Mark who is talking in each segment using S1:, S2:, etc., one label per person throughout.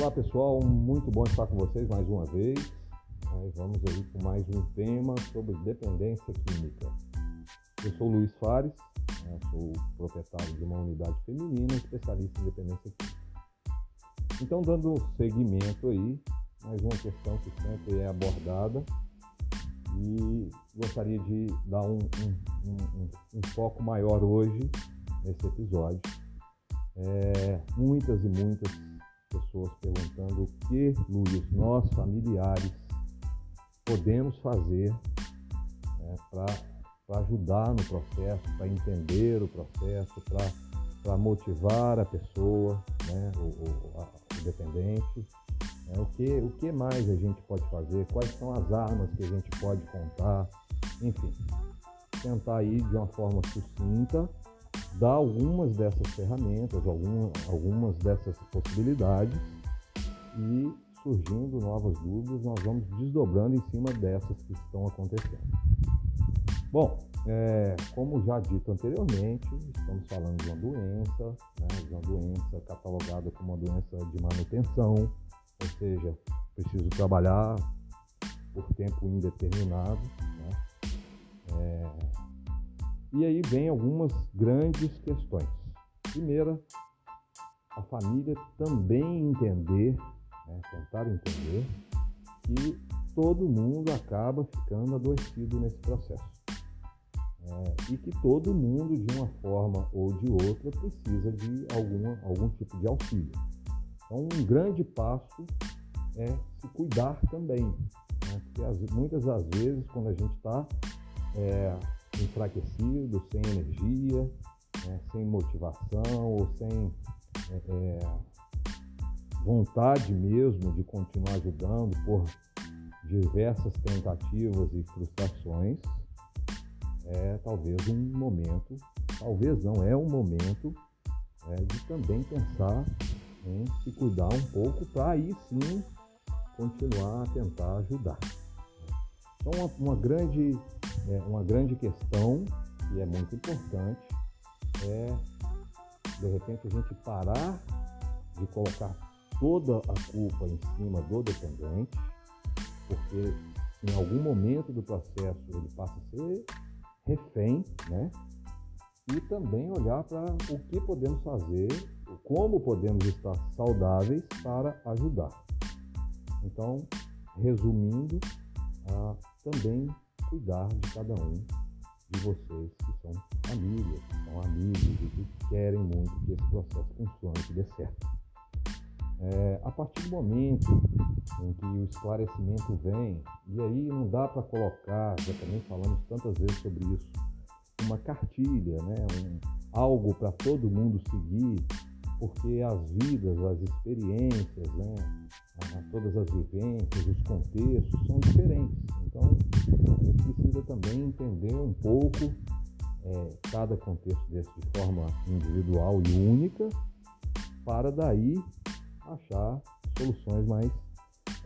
S1: Olá pessoal, muito bom estar com vocês mais uma vez. Vamos aí com mais um tema sobre dependência química. Eu sou Luiz Fares, né, sou proprietário de uma unidade feminina, especialista em dependência química. Então, dando seguimento aí, mais uma questão que sempre é abordada e gostaria de dar um, um, um, um foco maior hoje nesse episódio. É, muitas e muitas pessoas perguntando o que, Luiz, nós familiares podemos fazer né, para ajudar no processo, para entender o processo, para motivar a pessoa, né, o, o, a, o dependente. Né, o, que, o que mais a gente pode fazer, quais são as armas que a gente pode contar, enfim. Tentar aí de uma forma sucinta dar algumas dessas ferramentas, algumas, algumas dessas possibilidades e surgindo novas dúvidas, nós vamos desdobrando em cima dessas que estão acontecendo. Bom, é, como já dito anteriormente, estamos falando de uma doença, né, de uma doença catalogada como uma doença de manutenção, ou seja, preciso trabalhar por tempo indeterminado. Né, e aí vem algumas grandes questões. Primeira, a família também entender, né, tentar entender, que todo mundo acaba ficando adoecido nesse processo. É, e que todo mundo, de uma forma ou de outra, precisa de alguma, algum tipo de auxílio. Então, um grande passo é se cuidar também. Né? Porque as, muitas das vezes, quando a gente está é, enfraquecido, sem energia, né, sem motivação ou sem é, é, vontade mesmo de continuar ajudando por diversas tentativas e frustrações, é talvez um momento, talvez não, é um momento é, de também pensar em se cuidar um pouco para aí sim continuar a tentar ajudar. Então, uma, uma grande é, uma grande questão, e é muito importante, é de repente a gente parar de colocar toda a culpa em cima do dependente, porque em algum momento do processo ele passa a ser refém, né? E também olhar para o que podemos fazer, como podemos estar saudáveis para ajudar. Então, resumindo, ah, também cuidar de cada um de vocês que são famílias, que são amigos e que querem muito que esse processo funcione, que dê certo. É, a partir do momento em que o esclarecimento vem, e aí não dá para colocar, já também falamos tantas vezes sobre isso, uma cartilha, né? Um, algo para todo mundo seguir, porque as vidas, as experiências, né? todas as vivências, os contextos são diferentes. Então, a gente precisa também entender um pouco é, cada contexto desse de forma individual e única, para daí achar soluções mais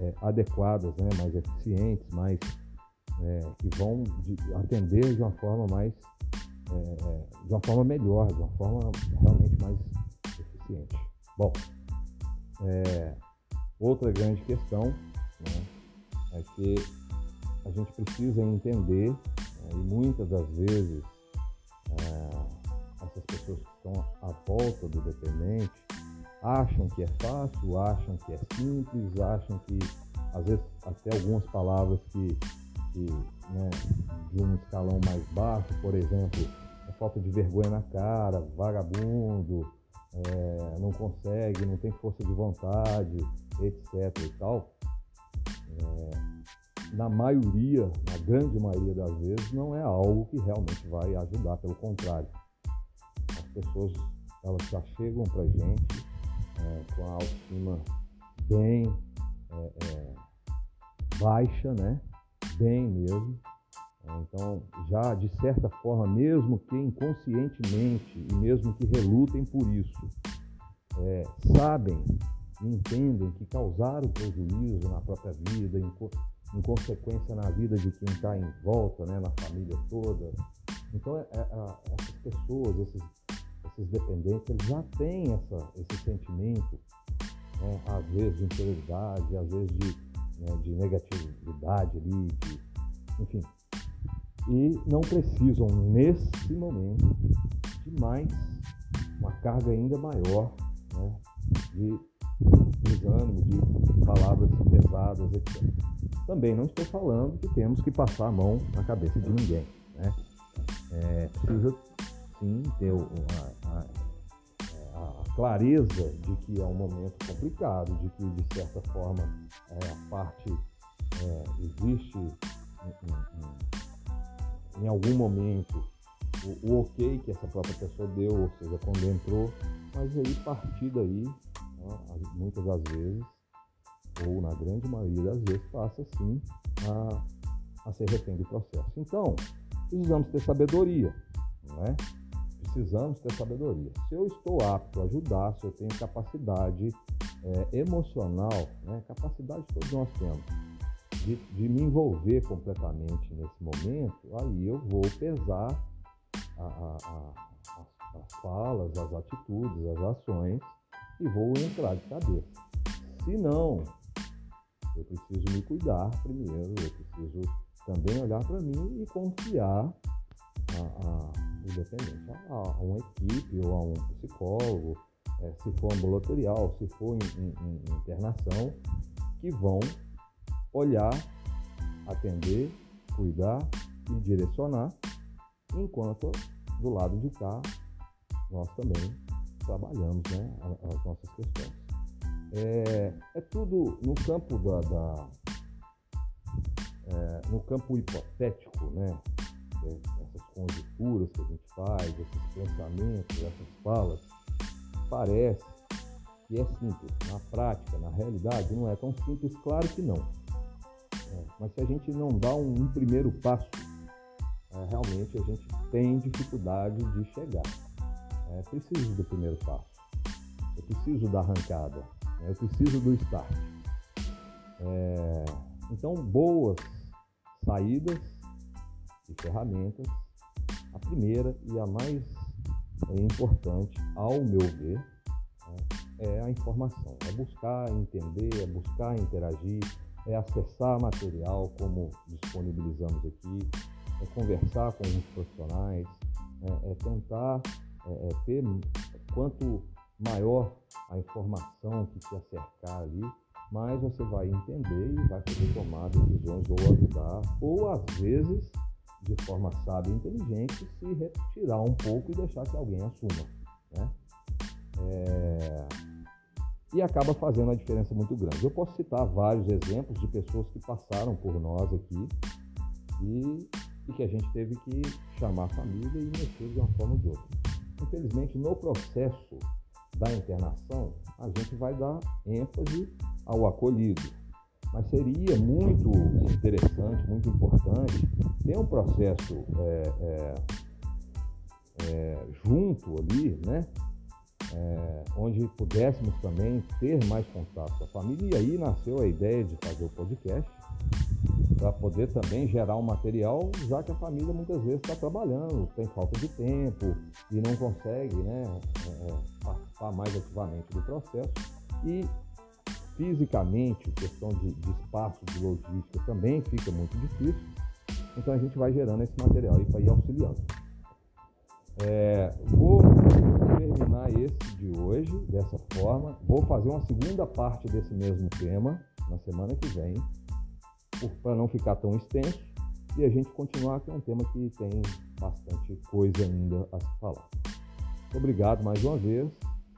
S1: é, adequadas, né, mais eficientes, mais é, que vão de, atender de uma forma mais é, é, de uma forma melhor, de uma forma realmente mais eficiente. Bom, é, Outra grande questão né, é que a gente precisa entender, né, e muitas das vezes é, essas pessoas que estão à volta do dependente acham que é fácil, acham que é simples, acham que às vezes até algumas palavras que, que né, de um escalão mais baixo, por exemplo, a falta de vergonha na cara, vagabundo, é, não consegue, não tem força de vontade, etc. e tal, é, na maioria, na grande maioria das vezes, não é algo que realmente vai ajudar, pelo contrário. As pessoas elas já chegam para gente é, com a autoestima bem é, é, baixa, né? Bem mesmo. É, então, já de certa forma, mesmo que inconscientemente e mesmo que relutem por isso, é, sabem entendem que causaram prejuízo na própria vida, em, consequência na vida de quem está em volta, né, na família toda. Então, é, é, essas pessoas, esses, esses dependentes, eles já têm essa, esse sentimento né, às vezes de inferioridade, às vezes de, né, de negatividade ali, de, enfim. E não precisam, nesse momento, de mais uma carga ainda maior né, de desânimo, de palavras pesadas, etc. Também não estou falando que temos que passar a mão na cabeça de ninguém. Né? É, precisa sim ter a, a, a, clareza de que é um momento complicado, de que de certa forma é, a parte é, existe em, em, em, algum momento o, o, ok que essa própria pessoa deu, ou seja, quando entrou, mas aí partir daí, né, muitas das vezes, ou na grande maioria das vezes, passa sim a, a ser refém do processo. Então, precisamos ter sabedoria, não é? Precisamos ter sabedoria. Se eu estou apto a ajudar, se eu tenho capacidade é, emocional, né? capacidade que todos nós temos, de, de, me envolver completamente nesse momento, aí eu vou pesar a, a, a, as, as falas, as atitudes, as ações e vou entrar de cabeça. Se não, eu preciso me cuidar primeiro, eu preciso também olhar para mim e confiar a, a, independente a, a, uma equipe ou a um psicólogo, é, se for ambulatorial, se for em, em, em internação, que vão olhar, atender, cuidar e direcionar, enquanto do lado de cá nós também trabalhamos né, as nossas questões. É, é tudo no campo da, da é, no campo hipotético, né? essas conjecturas que a gente faz, esses pensamentos, essas falas, parece que é simples. Na prática, na realidade, não é tão simples, claro que não. É, mas se a gente não dá um, um primeiro passo, é, realmente a gente tem dificuldade de chegar. É preciso do primeiro passo. Eu preciso da arrancada. Né? Eu preciso do start. É, então, boas saídas e ferramentas. A primeira e a mais é, importante, ao meu ver, né, é a informação. É buscar entender, é buscar interagir, é acessar material como disponibilizamos aqui, é conversar com os profissionais, é, é tentar é, é ter quanto maior a informação que te acercar ali, mais você vai entender e vai poder tomar decisões ou ajudar, ou às vezes, de forma sábia e inteligente, se retirar um pouco e deixar que alguém assuma. Né? É... E acaba fazendo uma diferença muito grande. Eu posso citar vários exemplos de pessoas que passaram por nós aqui e, e que a gente teve que chamar a família e mexer de uma forma ou de outra. Infelizmente, no processo da internação, a gente vai dar ênfase ao acolhido. Mas seria muito interessante, muito importante ter um processo é, é, é, junto ali, né? É, onde pudéssemos também ter mais contato com a família. E aí nasceu a ideia de fazer o podcast para poder também gerar um material, já que a família muitas vezes está trabalhando, tem falta de tempo e não consegue né, é, é participar mais ativamente do processo. E fisicamente, questão de, de espaço, de logística também fica muito difícil. Então a gente vai gerando esse material aí para ir auxiliando. É, vou terminar esse de hoje dessa forma. Vou fazer uma segunda parte desse mesmo tema na semana que vem, para não ficar tão extenso e a gente continuar, que é um tema que tem bastante coisa ainda a se falar. Obrigado mais uma vez